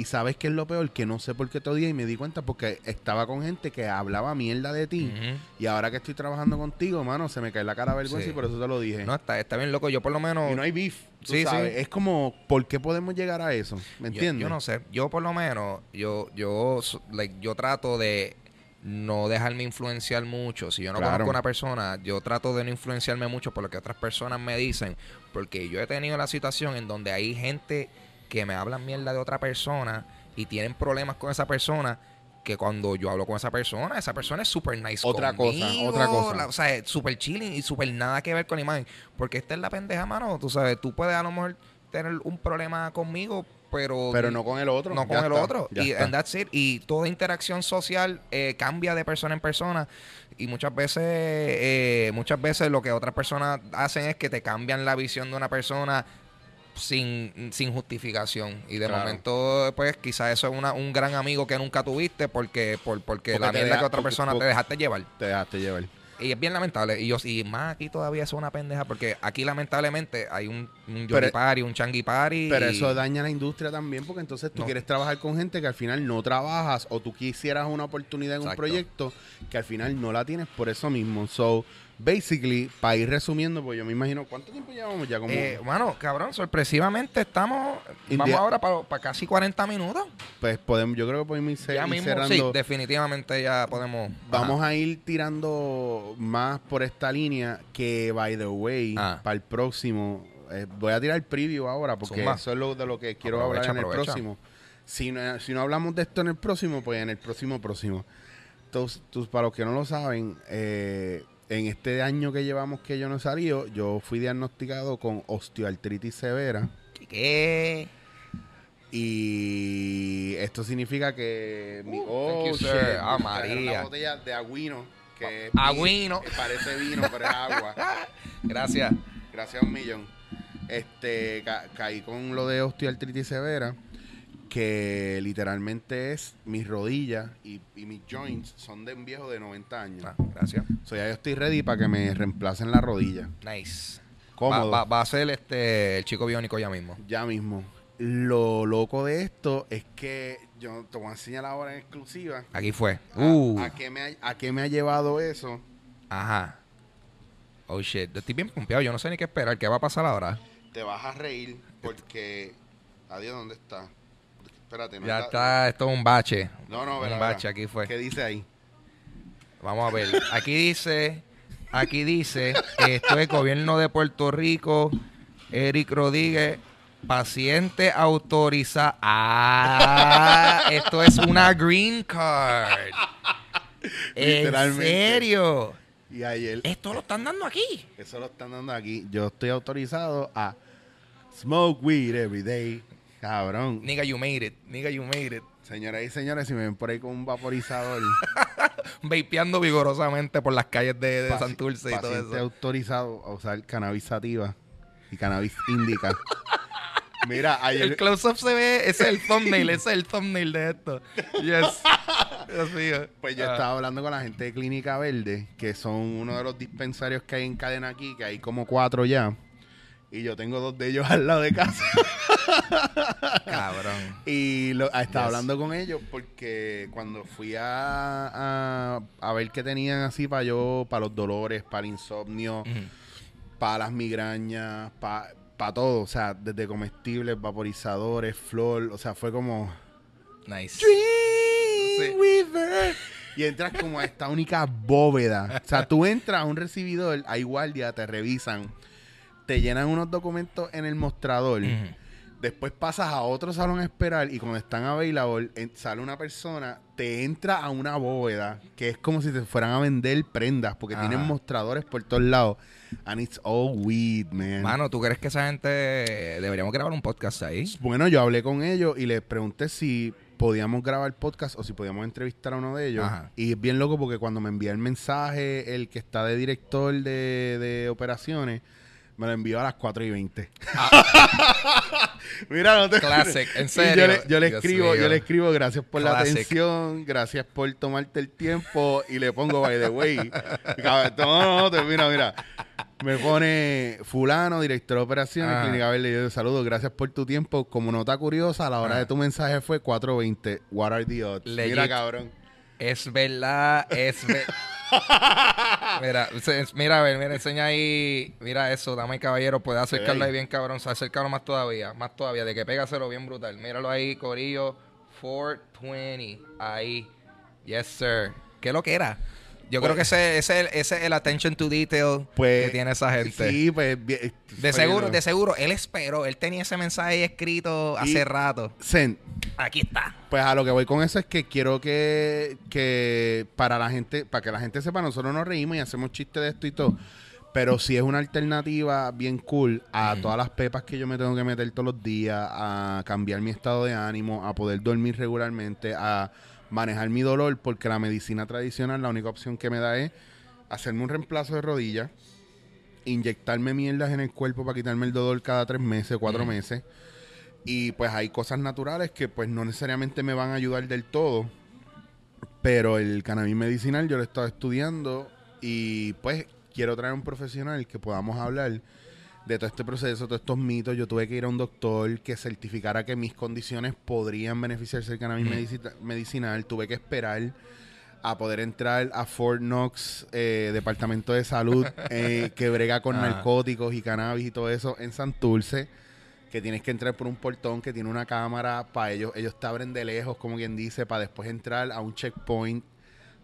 Y sabes qué es lo peor, que no sé por qué te odié y me di cuenta porque estaba con gente que hablaba mierda de ti. Y ahora que estoy trabajando contigo, mano, se me cae la cara de vergüenza Sí. y por eso te lo dije. No, está, está bien loco. Yo por lo menos... y no hay beef. tú Sí, sí. Es como, ¿por qué podemos llegar a eso? ¿Me entiendes? Yo, no sé. Yo por lo menos, yo, yo, like, yo trato de no dejarme influenciar mucho. Si yo no Claro. conozco a una persona, yo trato de no influenciarme mucho por lo que otras personas me dicen. Porque yo he tenido la situación en donde hay gente que me hablan mierda de otra persona y tienen problemas con esa persona. Que cuando yo hablo con esa persona, esa persona es súper nice. Otra cosa, otra cosa. la- o sea, súper chilling y súper nada que ver con la imagen. Porque esta es la pendeja, mano. Tú sabes, tú puedes a lo mejor tener un problema conmigo, pero... Pero no con el otro. No Ya con el está, otro. Y, and that's it. y toda interacción social eh, cambia de persona en persona. Y muchas veces, eh, muchas veces lo que otras personas hacen es que te cambian la visión de una persona sin, sin justificación. Y de Claro. momento, pues, quizás eso es una, un gran amigo que nunca tuviste porque, por, porque, Porque la mierda que otra persona porque- te dejaste llevar. Te dejaste llevar. Y es bien lamentable. Y yo y más aquí todavía es una pendeja porque aquí lamentablemente hay un, un Pero- Party, un Changi Party. Pero y- eso daña la industria también porque entonces tú No. quieres trabajar con gente que al final no trabajas o tú quisieras una oportunidad en un proyecto que al final no la tienes por eso mismo. So, basically, para ir resumiendo, pues yo me imagino, ¿cuánto tiempo llevamos ya? Como, Eh, bueno, cabrón, sorpresivamente estamos. Vamos ahora para casi 40 minutos. pues podemos, yo creo que podemos ir, ya ir mismo, cerrando. sí, definitivamente ya podemos. Vamos ajá. a ir tirando más por esta línea que, by the way, Ah. para el próximo, eh, voy a tirar el preview ahora porque eso es lo de lo que quiero Aprovecha, hablar en el aprovecha. próximo. Si no, si no hablamos de esto en el próximo, pues en el próximo próximo. Entonces, tú- para los que no lo saben, eh, en este año que llevamos que yo no he salido, yo fui diagnosticado con osteoartritis severa. ¿Qué? Y esto significa que mi Uh, oh, you, shit, Ah, María. Una botella de agüino que es Agüino. que parece vino, pero es agua. (laughs) Gracias. Gracias a un millón. Este ca- caí con lo de osteoartritis severa que literalmente es mis rodillas y, y mis joints son de un viejo de 90 años. Ah, gracias. So ya yo estoy ready para que me reemplacen la rodilla. Nice. Cómodo. Va, va- va a ser este el chico biónico ya mismo. Ya mismo. Lo loco de esto es que yo te voy a enseñar ahora en exclusiva Aquí fue. a- Uh. a, qué me ha, a qué me ha llevado eso. Ajá. Oh shit. Estoy bien pompeado. Yo no sé ni qué esperar. ¿Qué va a pasar ahora? Te vas a reír porque... Adiós, ¿dónde está? Espérate, no Ya está. Esto es un bache. No, no, Un verá, bache, verá. aquí fue. ¿Qué dice ahí? Vamos a ver. Aquí dice. Aquí dice. Esto es gobierno de Puerto Rico. Eric Rodríguez. Paciente autorizado. Ah, esto es una green card. (laughs) ¿En serio? Y ayer, Esto lo están dando aquí. eso lo están dando aquí. Yo estoy autorizado a smoke weed every day. Cabrón. Nigga, you made it. Nigga, you made it. Señoras y señores, si me ven por ahí con un vaporizador, (laughs) Vapeando vigorosamente por las calles de, de Santurce y todo eso. autorizado a usar cannabis sativa y cannabis indica. (laughs) Mira, El ayer, close-up se ve, ese es el thumbnail, ese es el thumbnail de esto. Yes. Dios mío. pues yo Ah. estaba hablando con la gente de Clínica Verde, que son uno de los dispensarios que hay en cadena aquí, que hay como cuatro ya. Y yo tengo dos de ellos (laughs) al lado de casa. Cabrón. Y lo, ah, estaba Yes. hablando con ellos porque cuando fui a, a, a ver qué tenían así para yo, para los dolores, para el insomnio, para las migrañas, para todo, o sea, desde comestibles, vaporizadores, flor, o sea, fue como... Nice. Dream Weaver. Y entras como a esta única bóveda. O sea, tú entras a un recibidor, hay guardia, te revisan, te llenan unos documentos en el mostrador. Después pasas a otro salón a esperar y cuando están available, en- sale una persona, te entra a una bóveda que es como si te fueran a vender prendas porque Ajá. tienen mostradores por todos lados. And it's all weed, man. Mano, ¿tú crees que esa gente deberíamos grabar un podcast ahí? Bueno, yo hablé con ellos y les pregunté si podíamos grabar podcast o si podíamos entrevistar a uno de ellos. Ajá. Y es bien loco porque cuando me envía el mensaje, el que está de director de, de operaciones, me lo envió a las 4 y 20. (laughs) Mira, no te Ah. Classic, en serio. Yo le, yo le Dios escribo, mío. yo le escribo, gracias por la atención, gracias por tomarte el tiempo y le pongo by the way. No, no, te- mira, mira. Me pone fulano, director de operaciones, Ah. Clínica Verde. Yo te saludo, gracias por tu tiempo. Como nota curiosa, la hora Ah. de tu mensaje fue 4.20. What are the odds? Legit. Mira, cabrón. Es verdad, es verdad. (laughs) mira, se- mira, a ver, mira, enseña ahí. Mira eso, dama y caballero. Puede acercarlo ahí. bien, cabrón. Se acercarlo más todavía, más todavía. De que pégaselo bien brutal. Míralo ahí, Corillo. 420. Ahí. Yes, sir. ¿Qué lo que era? Yo creo que ese, ese, ese es el attention to detail Pues, que tiene esa gente. Sí, pues. bien, De fue seguro, de seguro. Él esperó. Él tenía ese mensaje ahí escrito Y- hace rato. Send. Aquí está. Pues a lo que voy con eso es que quiero que, que para la gente, para que la gente sepa, nosotros nos reímos y hacemos chistes de esto y todo. Pero si es una alternativa bien cool a todas las pepas que yo me tengo que meter todos los días, a cambiar mi estado de ánimo, a poder dormir regularmente, a manejar mi dolor, porque la medicina tradicional la única opción que me da es hacerme un reemplazo de rodilla, inyectarme mierdas en el cuerpo para quitarme el dolor cada tres meses, cuatro meses. Y pues hay cosas naturales que pues no necesariamente me van a ayudar del todo. Pero el cannabis medicinal yo lo he estado estudiando y pues quiero traer un profesional que podamos hablar de todo este proceso, todos estos mitos. Yo tuve que ir a un doctor que certificara que mis condiciones podrían beneficiarse del cannabis medici- medicinal. Tuve que esperar a poder entrar a Fort Knox, eh, Departamento de Salud, (laughs) eh, que brega con Ah. narcóticos y cannabis y todo eso en Santurce, que tienes que entrar por un portón que tiene una cámara para ellos, ellos te abren de lejos, como quien dice, para después entrar a un checkpoint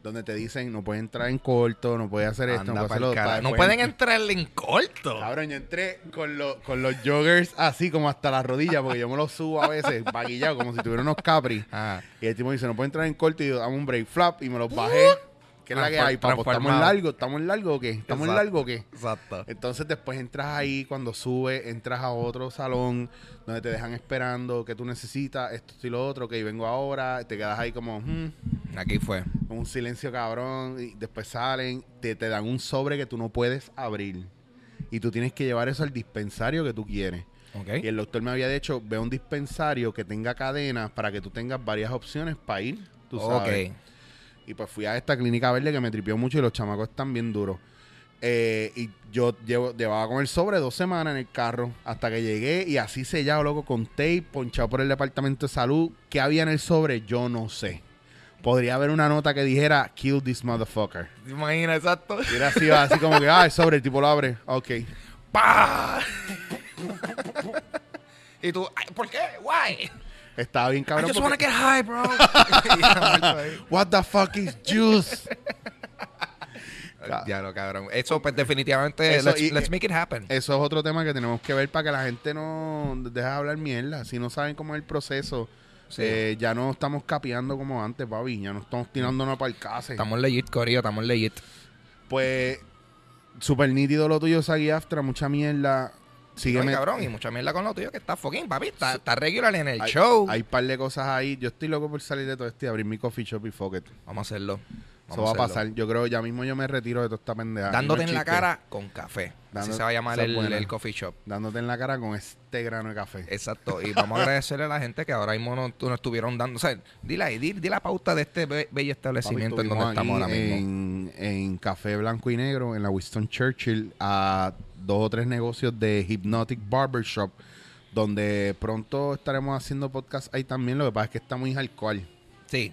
donde te dicen no puedes entrar en corto, no puedes hacer esto, Anda no puedes hacerlo. para No pueden entrar- en corto. Cabrón, yo entré con, los con los joggers así como hasta las rodillas, porque yo me los subo a veces, vaguillado, como si tuviera unos capri. Ah. Y el tipo dice, no puede entrar en corto y yo dame un break flap y me los bajé. ¿Qué es la que hay, papo? ¿Estamos en largo? ¿Estamos en largo o qué? ¿Estamos en largo o qué? Exacto. Entonces después entras ahí, cuando subes, entras a otro salón donde te dejan esperando que tú necesitas esto y lo otro, que vengo ahora, te quedas ahí como, hmm, Aquí fue. con un silencio cabrón, y después salen, te, te dan un sobre que tú no puedes abrir. Y tú tienes que llevar eso al dispensario que tú quieres. Ok. Y el doctor me había dicho, ve a un dispensario que tenga cadenas para que tú tengas varias opciones para ir, tú sabes. Ok. Y pues fui a esta clínica verde que me tripió mucho y los chamacos están bien duros. Eh, y yo llevo, llevaba con el sobre dos semanas en el carro hasta que llegué y así sellado, loco, con tape, ponchado por el departamento de salud. ¿Qué había en el sobre? Yo no sé. Podría haber una nota que dijera, kill this motherfucker. ¿Te imaginas? Exacto. Y era así, así como que, ah, el sobre, el tipo lo abre. Ok. ¡Pah! (laughs) y tú, ¿por qué? Why? Estaba bien I cabrón. just porque- wanna get high, bro. (laughs) (laughs) What the fuck is juice? (laughs) Ya lo cabrón. Eso, pues, definitivamente, Eso, let's, y- let's make it happen. Eso es otro tema que tenemos que ver para que la gente no deje de hablar mierda. Si no saben cómo es el proceso, Sí. eh, ya no estamos capeando como antes, papi. Ya no estamos tirándonos para el case. Estamos legit, Corillo, estamos legit. Pues, súper nítido lo tuyo, Sagui Aftra. Mucha mierda. Sígueme. Cabrón, y mucha mierda con lo tuyo que está fucking, papi. Está, está regular en el hay, show. Hay par de cosas ahí. Yo estoy loco por salir de todo esto y abrir mi coffee shop y fuck it. Vamos a hacerlo. Eso va a pasar. Yo creo ya mismo yo me retiro de toda esta pendeja. Dándote no en la cara con café. Así Dando- se va a llamar el, coffee shop. Dándote en la cara con este grano de café. Exacto. Y vamos a agradecerle a la gente que ahora mismo nos, nos estuvieron dando. O sea, dile ahí, di, di la pauta de este be- bello establecimiento Papi, en donde estamos ahora mismo. En, en Café Blanco y Negro, en la Winston Churchill, a dos o tres negocios de Hypnotic Barbershop, donde pronto estaremos haciendo podcast ahí también. Lo que pasa es que está muy alcohol. Sí.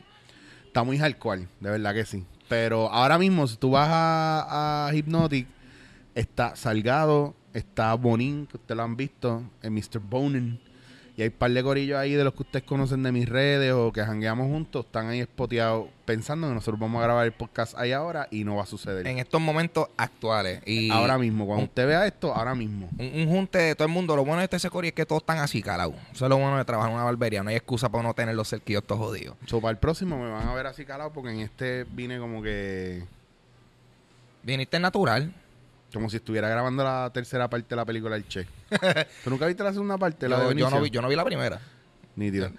Está muy alcohol, de verdad que sí. Pero ahora mismo, si tú vas a, a Hypnotic, está Salgado, está Bonin, que ustedes lo han visto, en Mr. Bonin. Y hay un par de gorillos ahí de los que ustedes conocen de mis redes o que jangueamos juntos. Están ahí espoteados pensando que nosotros vamos a grabar el podcast ahí ahora y no va a suceder. En estos momentos actuales. Y ahora mismo, cuando un- usted vea esto, ahora mismo. Un, un junte de todo el mundo. Lo bueno de este Secori es que todos están así, calados. Eso es lo bueno de trabajar en una barbería. No hay excusa para no tener los cerquillos todos jodidos. So, para el próximo me van a ver así calado porque en este vine como que... Viniste natural. Como si estuviera grabando la tercera parte de la película El Che. ¿Tú nunca viste la segunda parte? La Yo, de yo no vi, yo no vi la primera. Nítido.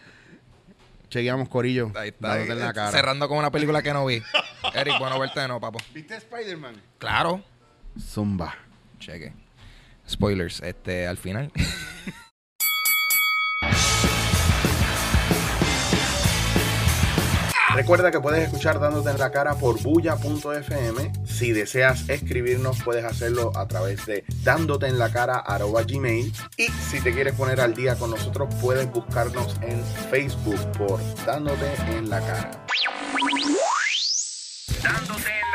Chequeamos, Corillo. Ahí está. dándote en la eh, cara. Cerrando con una película que no vi. Eric, bueno verte de nuevo, papo. ¿Viste Spider-Man? Claro. Zumba. Cheque. Spoilers, este, al final. (laughs) Recuerda que puedes escuchar Dándote en la cara por bulla.fm. Si deseas escribirnos, puedes hacerlo a través de dándote en la cara gmail. Y si te quieres poner al día con nosotros, puedes buscarnos en Facebook por Dándote en la cara. Dándote en la cara.